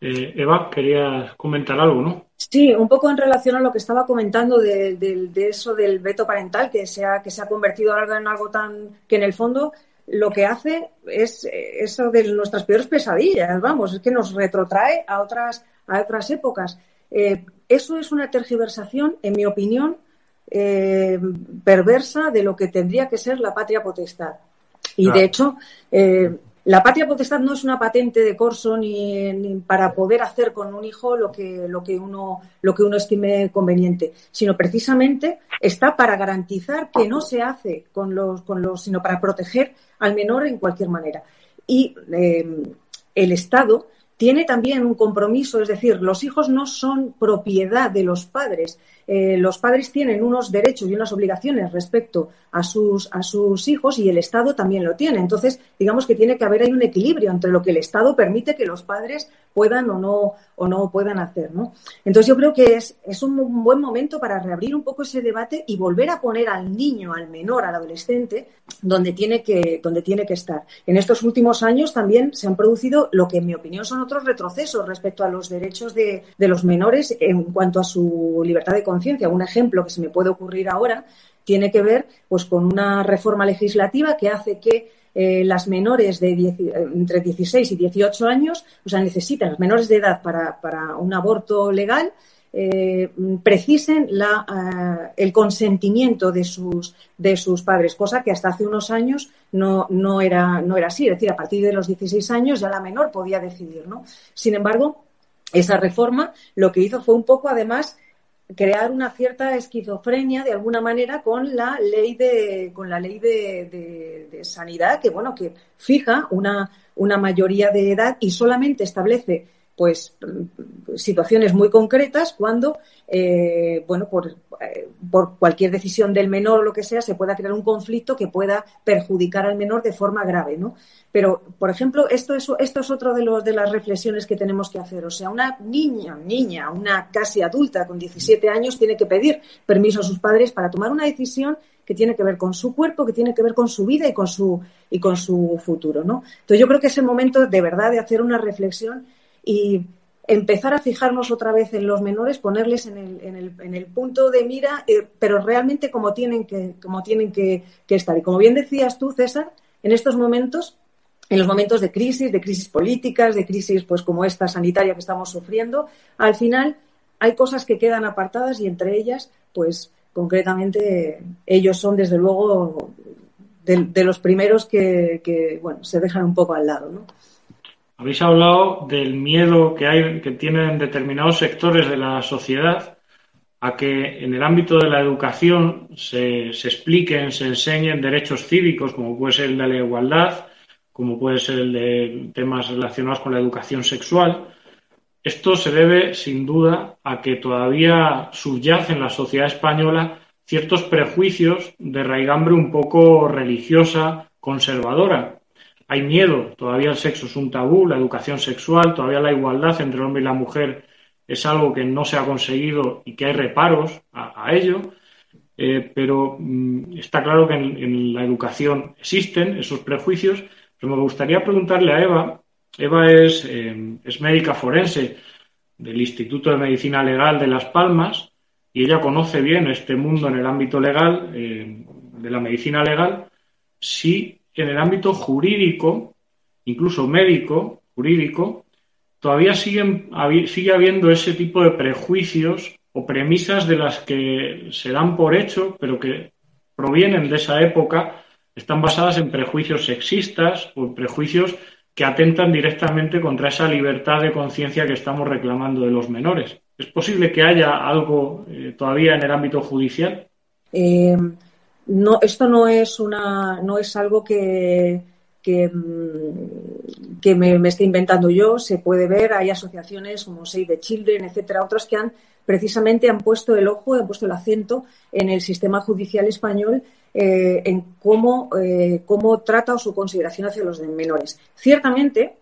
Eh, Eva, querías comentar algo, ¿no? Sí, un poco en relación a lo que estaba comentando de, eso del veto parental, que se, ha, que se ha convertido ahora en algo tan que en el fondo lo que hace es eso de nuestras peores pesadillas, vamos, es que nos retrotrae a otras, a otras épocas. Eh, eso es una tergiversación, en mi opinión, perversa de lo que tendría que ser la patria potestad. Y de hecho, la patria potestad no es una patente de corso ni, para poder hacer con un hijo lo que, lo, que uno, lo que uno estime conveniente, sino precisamente está para garantizar que no se hace con los, con los sino para proteger al menor en cualquier manera. Y eh, el Estado tiene también un compromiso, es decir, los hijos no son propiedad de los padres, eh, los padres tienen unos derechos y unas obligaciones respecto a sus, a sus hijos y el Estado también lo tiene. Entonces, digamos que tiene que haber ahí un equilibrio entre lo que el Estado permite que los padres puedan o no, o no puedan hacer. ¿no? Entonces, yo creo que es, es un buen momento para reabrir un poco ese debate y volver a poner al niño, al menor, al adolescente, donde tiene que, donde tiene que estar. En estos últimos años también se han producido lo que, en mi opinión, son otros retrocesos respecto a los derechos de, de los menores en cuanto a su libertad de conciencia. Un ejemplo que se me puede ocurrir ahora tiene que ver pues, con una reforma legislativa que hace que eh, las menores de entre 16 y 18 años, o sea, necesitan, las menores de edad para, para un aborto legal, eh, precisen la, eh, el consentimiento de sus, de sus padres, cosa que hasta hace unos años no, no, era, no era así. Es decir, a partir de los 16 años ya la menor podía decidir, ¿no? Sin embargo, esa reforma lo que hizo fue un poco, además, crear una cierta esquizofrenia de alguna manera con la ley de con la ley de, sanidad que bueno que fija una, una mayoría de edad y solamente establece pues situaciones muy concretas cuando, eh, bueno, por, eh, por, cualquier decisión del menor o lo que sea, se pueda crear un conflicto que pueda perjudicar al menor de forma grave, ¿no? Pero, por ejemplo, esto es, esto es otro de, los, de las reflexiones que tenemos que hacer. O sea, una niña, niña, una casi adulta con 17 años tiene que pedir permiso a sus padres para tomar una decisión que tiene que ver con su cuerpo, que tiene que ver con su vida y con su, y con su futuro, ¿no? Entonces, yo creo que es el momento de verdad de hacer una reflexión y empezar a fijarnos otra vez en los menores, ponerles en el, en el, en el punto de mira, eh, pero realmente como tienen, que, como tienen que, estar. Y como bien decías tú, César, en estos momentos en los momentos de crisis, de crisis políticas, de crisis pues como esta sanitaria que estamos sufriendo, al final hay cosas que quedan apartadas y entre ellas, pues concretamente ellos son desde luego de, los primeros que, que, bueno, se dejan un poco al lado, ¿no? Habéis hablado del miedo que hay, que tienen determinados sectores de la sociedad a que en el ámbito de la educación se, expliquen, se enseñen derechos cívicos, como puede ser el de la igualdad, como puede ser el de temas relacionados con la educación sexual. Esto se debe, sin duda, a que todavía subyace en la sociedad española ciertos prejuicios de raigambre un poco religiosa, conservadora, hay miedo, todavía el sexo es un tabú, la educación sexual, todavía la igualdad entre el hombre y la mujer es algo que no se ha conseguido y que hay reparos a, ello, eh, pero mm, está claro que en, la educación existen esos prejuicios, pero me gustaría preguntarle a Eva, Eva es, eh, es médica forense del Instituto de Medicina Legal de Las Palmas y ella conoce bien este mundo en el ámbito legal, eh, de la medicina legal, sí en el ámbito jurídico, incluso médico, jurídico, todavía siguen, sigue habiendo ese tipo de prejuicios o premisas de las que se dan por hecho, pero que provienen de esa época, están basadas en prejuicios sexistas o prejuicios que atentan directamente contra esa libertad de conciencia que estamos reclamando de los menores. ¿Es posible que haya algo eh, todavía en el ámbito judicial? Eh, no, esto no es una, no es algo que, mm, que me, me, esté inventando yo. Se puede ver, hay asociaciones como Save the Children, etcétera, otras que han precisamente han puesto el ojo, han puesto el acento en el sistema judicial español eh, en cómo, eh, cómo trata o su consideración hacia los menores. Ciertamente,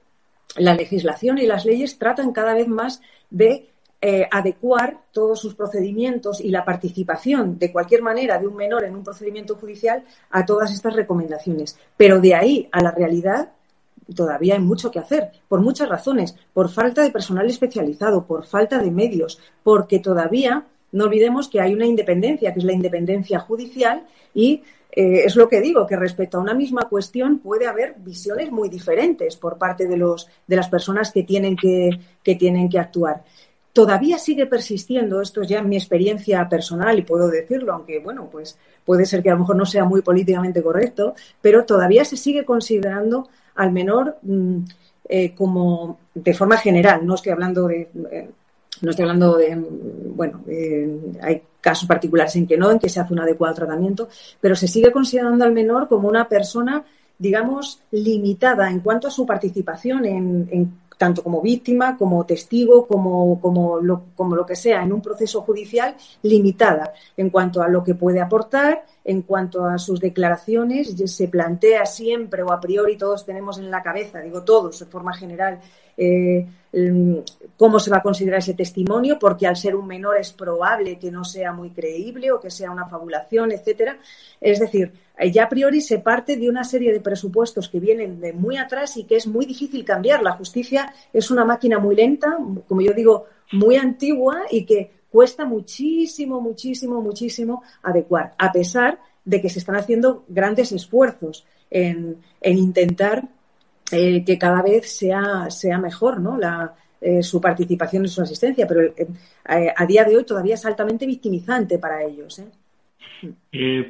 la legislación y las leyes tratan cada vez más de eh, adecuar todos sus procedimientos y la participación de cualquier manera de un menor en un procedimiento judicial a todas estas recomendaciones. Pero de ahí a la realidad todavía hay mucho que hacer, por muchas razones, por falta de personal especializado, por falta de medios, porque todavía no olvidemos que hay una independencia, que es la independencia judicial, y eh, es lo que digo, que respecto a una misma cuestión puede haber visiones muy diferentes por parte de, los, de las personas que tienen que, que tienen que actuar todavía sigue persistiendo, esto es ya mi experiencia personal y puedo decirlo, aunque bueno, pues puede ser que a lo mejor no sea muy políticamente correcto, pero todavía se sigue considerando al menor mm, eh, como de forma general, no estoy hablando de eh, no estoy hablando de bueno, hay casos particulares en que no, en que se hace un adecuado tratamiento, pero se sigue considerando al menor como una persona digamos, limitada en cuanto a su participación en tanto como víctima, como testigo, como, como, lo, como lo que sea, en un proceso judicial limitada en cuanto a lo que puede aportar, en cuanto a sus declaraciones, se plantea siempre o a priori todos tenemos en la cabeza, digo todos de forma general, eh, cómo se va a considerar ese testimonio, porque al ser un menor es probable que no sea muy creíble o que sea una fabulación, etcétera. Es decir, ya a priori se parte de una serie de presupuestos que vienen de muy atrás y que es muy difícil cambiar. La justicia es una máquina muy lenta, como yo digo, muy antigua y que cuesta muchísimo, muchísimo, muchísimo adecuar, a pesar de que se están haciendo grandes esfuerzos en, intentar eh, que cada vez sea, sea mejor eh, su participación y su asistencia, pero eh, a día de hoy todavía es altamente victimizante para ellos.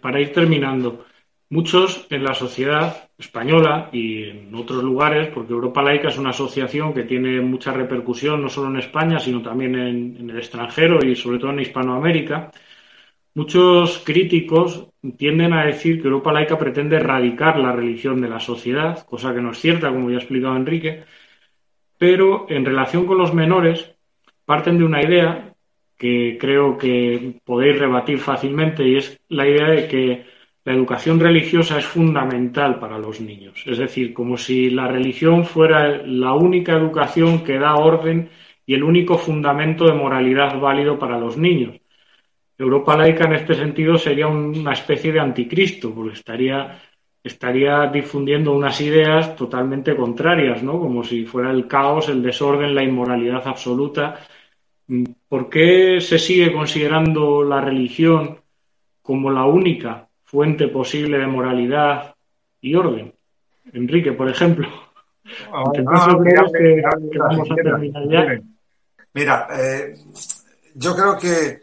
para ir terminando, Muchos en la sociedad española y en otros lugares, porque Europa Laica es una asociación que tiene mucha repercusión no solo en España, sino también en, el extranjero y sobre todo en Hispanoamérica, muchos críticos tienden a decir que Europa Laica pretende erradicar la religión de la sociedad, cosa que no es cierta, como ya ha explicado Enrique, pero en relación con los menores parten de una idea que creo que podéis rebatir fácilmente y es la idea de que la educación religiosa es fundamental para los niños. Es decir, como si la religión fuera la única educación que da orden y el único fundamento de moralidad válido para los niños. Europa laica en este sentido sería una especie de anticristo, porque estaría, estaría difundiendo unas ideas totalmente contrarias, ¿no? Como si fuera el caos, el desorden, la inmoralidad absoluta ¿Por qué se sigue considerando la religión como la única fuente posible de moralidad y orden? Enrique, por ejemplo. Mira, yo creo que,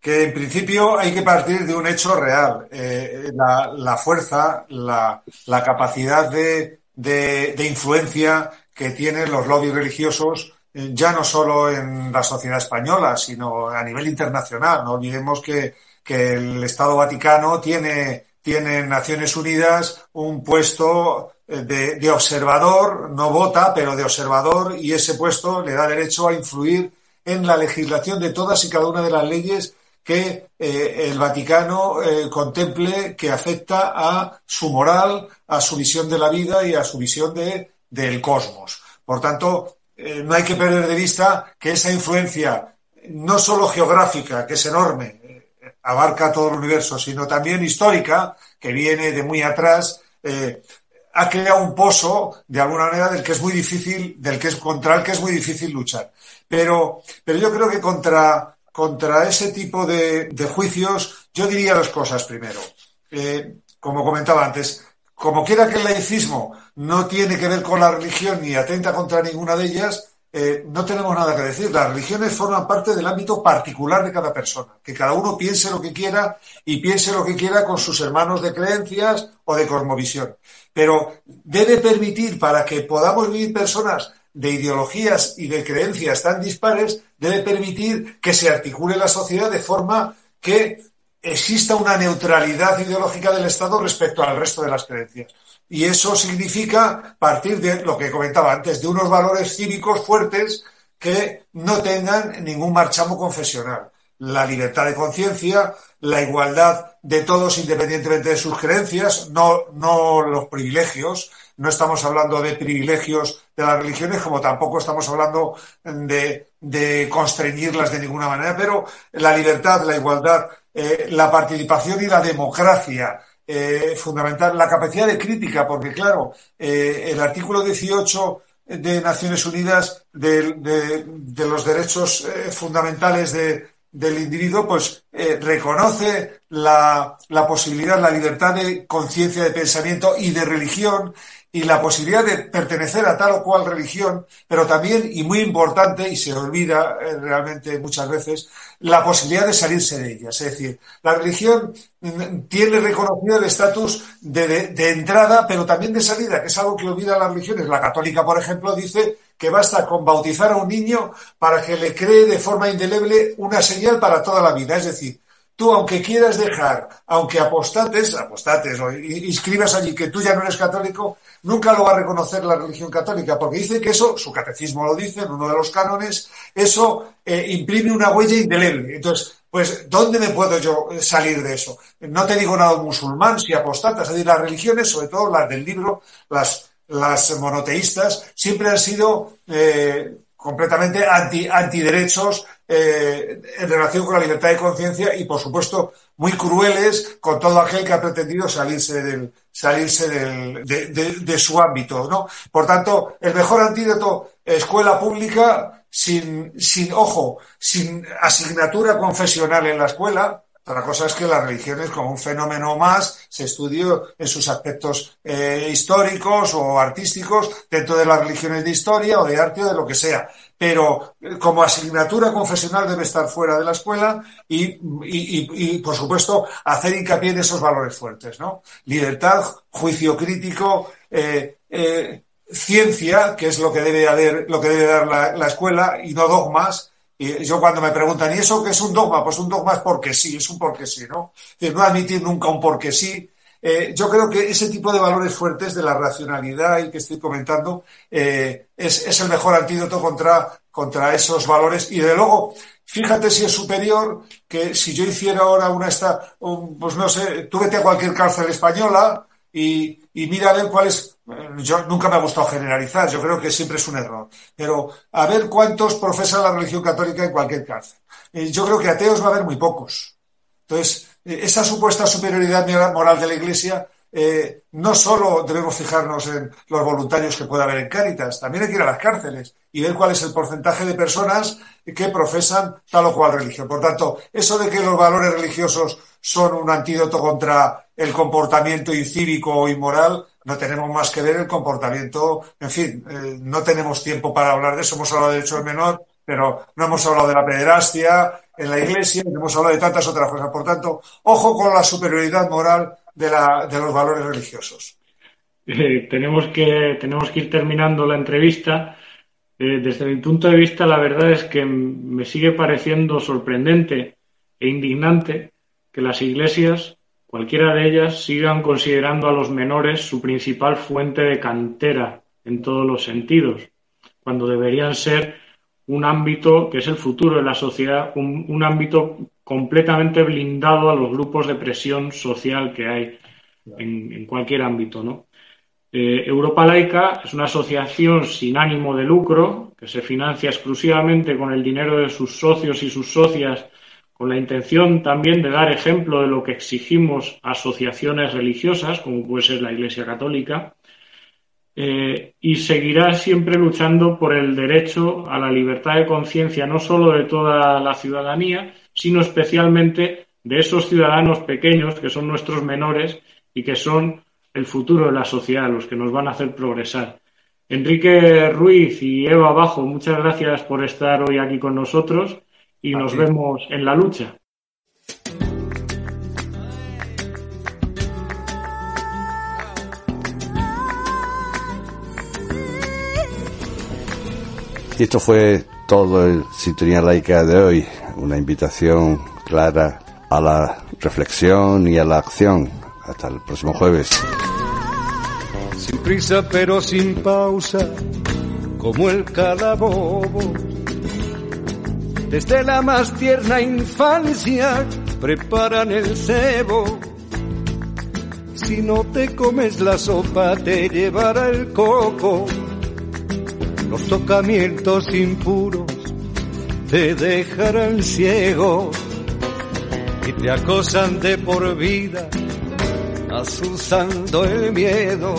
que, en principio hay que partir de un hecho real. Eh, la, fuerza, la, capacidad de, de influencia que tienen los lobbies religiosos eh, ya no solo en la sociedad española, sino a nivel internacional. No olvidemos que, que el Estado Vaticano tiene, tiene en Naciones Unidas un puesto eh, de, observador, no vota, pero de observador, y ese puesto le da derecho a influir en la legislación de todas y cada una de las leyes que eh, el Vaticano contemple que afecta a su moral, a su visión de la vida y a su visión de, del cosmos. Por tanto, eh, no hay que perder de vista que esa influencia, no solo geográfica, que es enorme, eh, abarca todo el universo, sino también histórica, que viene de muy atrás, eh, ha creado un pozo, de alguna manera, del que es muy difícil, del que es contra el que es muy difícil luchar. Pero, pero yo creo que contra, contra ese tipo de, de juicios, yo diría dos cosas primero. como comentaba antes, como quiera que el laicismo no tiene que ver con la religión ni atenta contra ninguna de ellas, eh, no tenemos nada que decir. Las religiones forman parte del ámbito particular de cada persona. Que cada uno piense lo que quiera y piense lo que quiera con sus hermanos de creencias o de cosmovisión. Pero debe permitir, para que podamos vivir personas de ideologías y de creencias tan dispares, debe permitir que se articule la sociedad de forma que exista una neutralidad ideológica del Estado respecto al resto de las creencias. Y eso significa partir de lo que comentaba antes, de unos valores cívicos fuertes que no tengan ningún marchamo confesional. La libertad de conciencia, la igualdad de todos independientemente de sus creencias, no, no los privilegios. No estamos hablando de privilegios de las religiones, como tampoco estamos hablando de, de constreñirlas de ninguna manera, pero la libertad, la igualdad eh, la participación y la democracia. Eh, fundamental, la capacidad de crítica, porque claro, eh, el artículo 18 de Naciones Unidas de, los derechos fundamentales del individuo, pues reconoce la, posibilidad, la libertad de conciencia, de pensamiento y de religión y la posibilidad de pertenecer a tal o cual religión, pero también, y muy importante, y se olvida eh, realmente muchas veces, la posibilidad de salirse de ella. Es decir, la religión mm, tiene reconocido el estatus de, entrada, pero también de salida, que es algo que olvida las religiones. La católica, por ejemplo, dice que basta con bautizar a un niño para que le cree de forma indeleble una señal para toda la vida. Es decir, tú, aunque quieras dejar, aunque apostates, apostates o inscribas allí que tú ya no eres católico, nunca lo va a reconocer la religión católica, porque dice que eso, su catecismo lo dice en uno de los cánones, eso eh, imprime una huella indeleble. Entonces, pues, ¿dónde me puedo yo salir de eso? No te digo nada musulmán, si apostatas, es decir, las religiones, sobre todo las del libro, las, las monoteístas, siempre han sido eh, completamente anti, antiderechos eh, en relación con la libertad de conciencia y, por supuesto, muy crueles con todo aquel que ha pretendido salirse del, salirse del, de, de, de, su ámbito, ¿no? Por tanto, el mejor antídoto, escuela pública, sin, sin, ojo, sin asignatura confesional en la escuela, otra cosa es que las religiones, como un fenómeno más, se estudió en sus aspectos eh, históricos o artísticos dentro de las religiones de historia o de arte o de lo que sea. Pero eh, como asignatura confesional debe estar fuera de la escuela y, por supuesto, hacer hincapié en esos valores fuertes, ¿no? Libertad, juicio crítico, eh, ciencia, que es lo que debe haber, lo que debe dar la, la escuela, y no dogmas, y yo cuando me preguntan, ¿y eso qué es un dogma? Pues un dogma es porque sí, es un porque sí, ¿no? Es decir, no admitir nunca un porque sí, eh, yo creo que ese tipo de valores fuertes de la racionalidad y que estoy comentando eh, es, es, el mejor antídoto contra, contra esos valores. Y de luego, fíjate si es superior que si yo hiciera ahora una esta, un, pues no sé, tú vete a cualquier cárcel española y, mira a ver cuál es. Yo nunca me ha gustado generalizar, yo creo que siempre es un error. Pero a ver cuántos profesan la religión católica en cualquier cárcel. Eh, yo creo que ateos va a haber muy pocos. Entonces, eh, esa supuesta superioridad moral de la Iglesia, eh, no solo debemos fijarnos en los voluntarios que pueda haber en Cáritas, también hay que ir a las cárceles y ver cuál es el porcentaje de personas que profesan tal o cual religión. Por tanto, eso de que los valores religiosos son un antídoto contra el comportamiento incívico o inmoral, no tenemos más que ver el comportamiento. En fin, eh, no tenemos tiempo para hablar de eso. Hemos hablado de derechos menor, pero no hemos hablado de la pederastia en la iglesia, no hemos hablado de tantas otras cosas. Por tanto, ojo con la superioridad moral de, la, de los valores religiosos. Eh, tenemos, que, tenemos que ir terminando la entrevista. Eh, desde mi punto de vista, la verdad es que me sigue pareciendo sorprendente e indignante que las iglesias cualquiera de ellas sigan considerando a los menores su principal fuente de cantera en todos los sentidos, cuando deberían ser un ámbito que es el futuro de la sociedad, un, ámbito completamente blindado a los grupos de presión social que hay en, cualquier ámbito. ¿no? Eh, Europa Laica es una asociación sin ánimo de lucro que se financia exclusivamente con el dinero de sus socios y sus socias con la intención también de dar ejemplo de lo que exigimos a asociaciones religiosas, como puede ser la Iglesia Católica, eh, y seguirá siempre luchando por el derecho a la libertad de conciencia, no solo de toda la ciudadanía, sino especialmente de esos ciudadanos pequeños que son nuestros menores y que son el futuro de la sociedad, los que nos van a hacer progresar. Enrique Ruiz y Eva Bajo, muchas gracias por estar hoy aquí con nosotros y nos vemos en la lucha. Y esto fue todo el Sintonía Laica de hoy, una invitación clara a la reflexión y a la acción. Hasta el próximo jueves. Sin prisa pero sin pausa, como el calabobo desde la más tierna infancia preparan el cebo. Si no te comes la sopa te llevará el coco. Los tocamientos impuros te dejarán ciego y te acosan de por vida, asusando el miedo,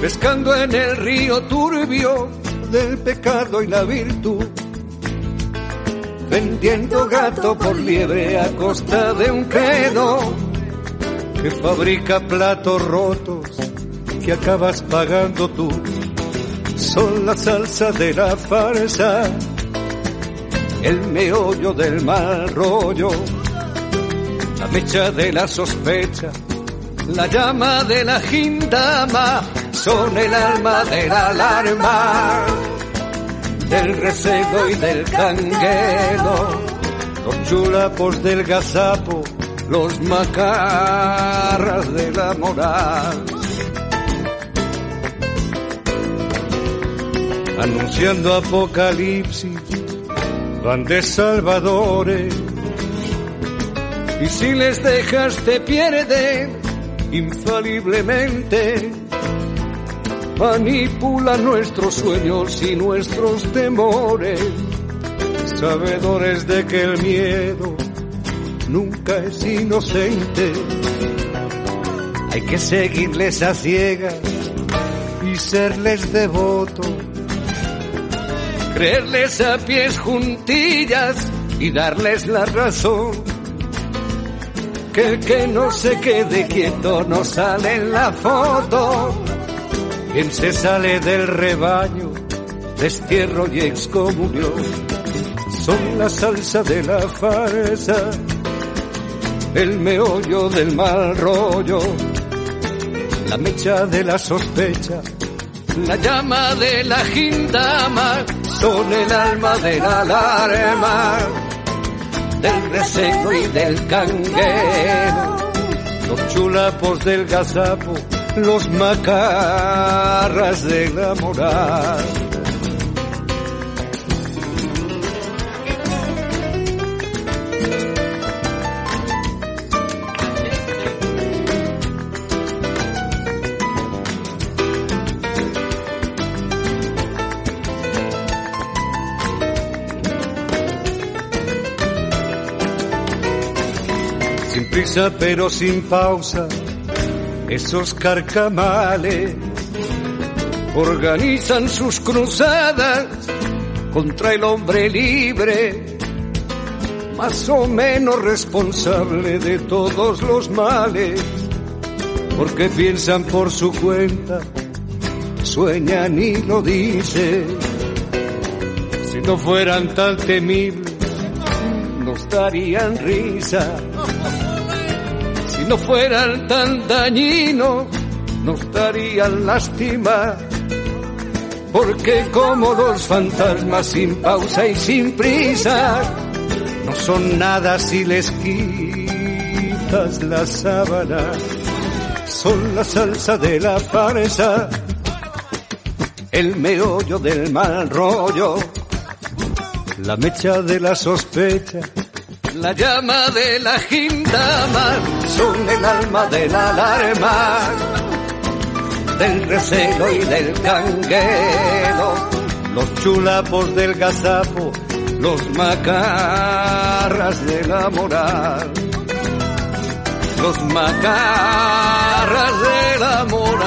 pescando en el río turbio del pecado y la virtud vendiendo gato por liebre a costa de un credo que fabrica platos rotos que acabas pagando tú. Son la salsa de la farsa, el meollo del mal rollo, la mecha de la sospecha, la llama de la gindama, son el alma de la alarma del recebo y del canguelo, los chulapos del gazapo, los macarras de la moral. Anunciando apocalipsis, van de salvadores, y si les dejas te pierden infaliblemente manipula nuestros sueños y nuestros temores, sabedores de que el miedo nunca es inocente. Hay que seguirles a ciegas y serles devotos, creerles a pies juntillas y darles la razón. Que el que no se quede quieto no sale en la foto quien se sale del rebaño, destierro y excomunión, son la salsa de la farsa, el meollo del mal rollo, la mecha de la sospecha, la llama de la gindama, son el alma de la alarma, del reseco y del canguero. Los chulapos del gazapo, los macarras de la moral. Sin prisa pero sin pausa, esos carcamales organizan sus cruzadas contra el hombre libre, más o menos responsable de todos los males, porque piensan por su cuenta, sueñan y lo dicen. Si no fueran tan temibles, nos darían risa. No fueran tan dañinos, nos darían lástima. Porque como los fantasmas sin pausa y sin prisa, no son nada si les quitas la sábana. Son la salsa de la farsa, el meollo del mal rollo, la mecha de la sospecha, la llama de la gintama, son el alma de la alarma, del recelo y del canguelo, los chulapos del gazapo, los macarras de la moral, los macarras de la moral,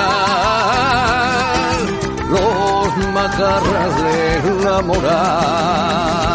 los macarras de la moral.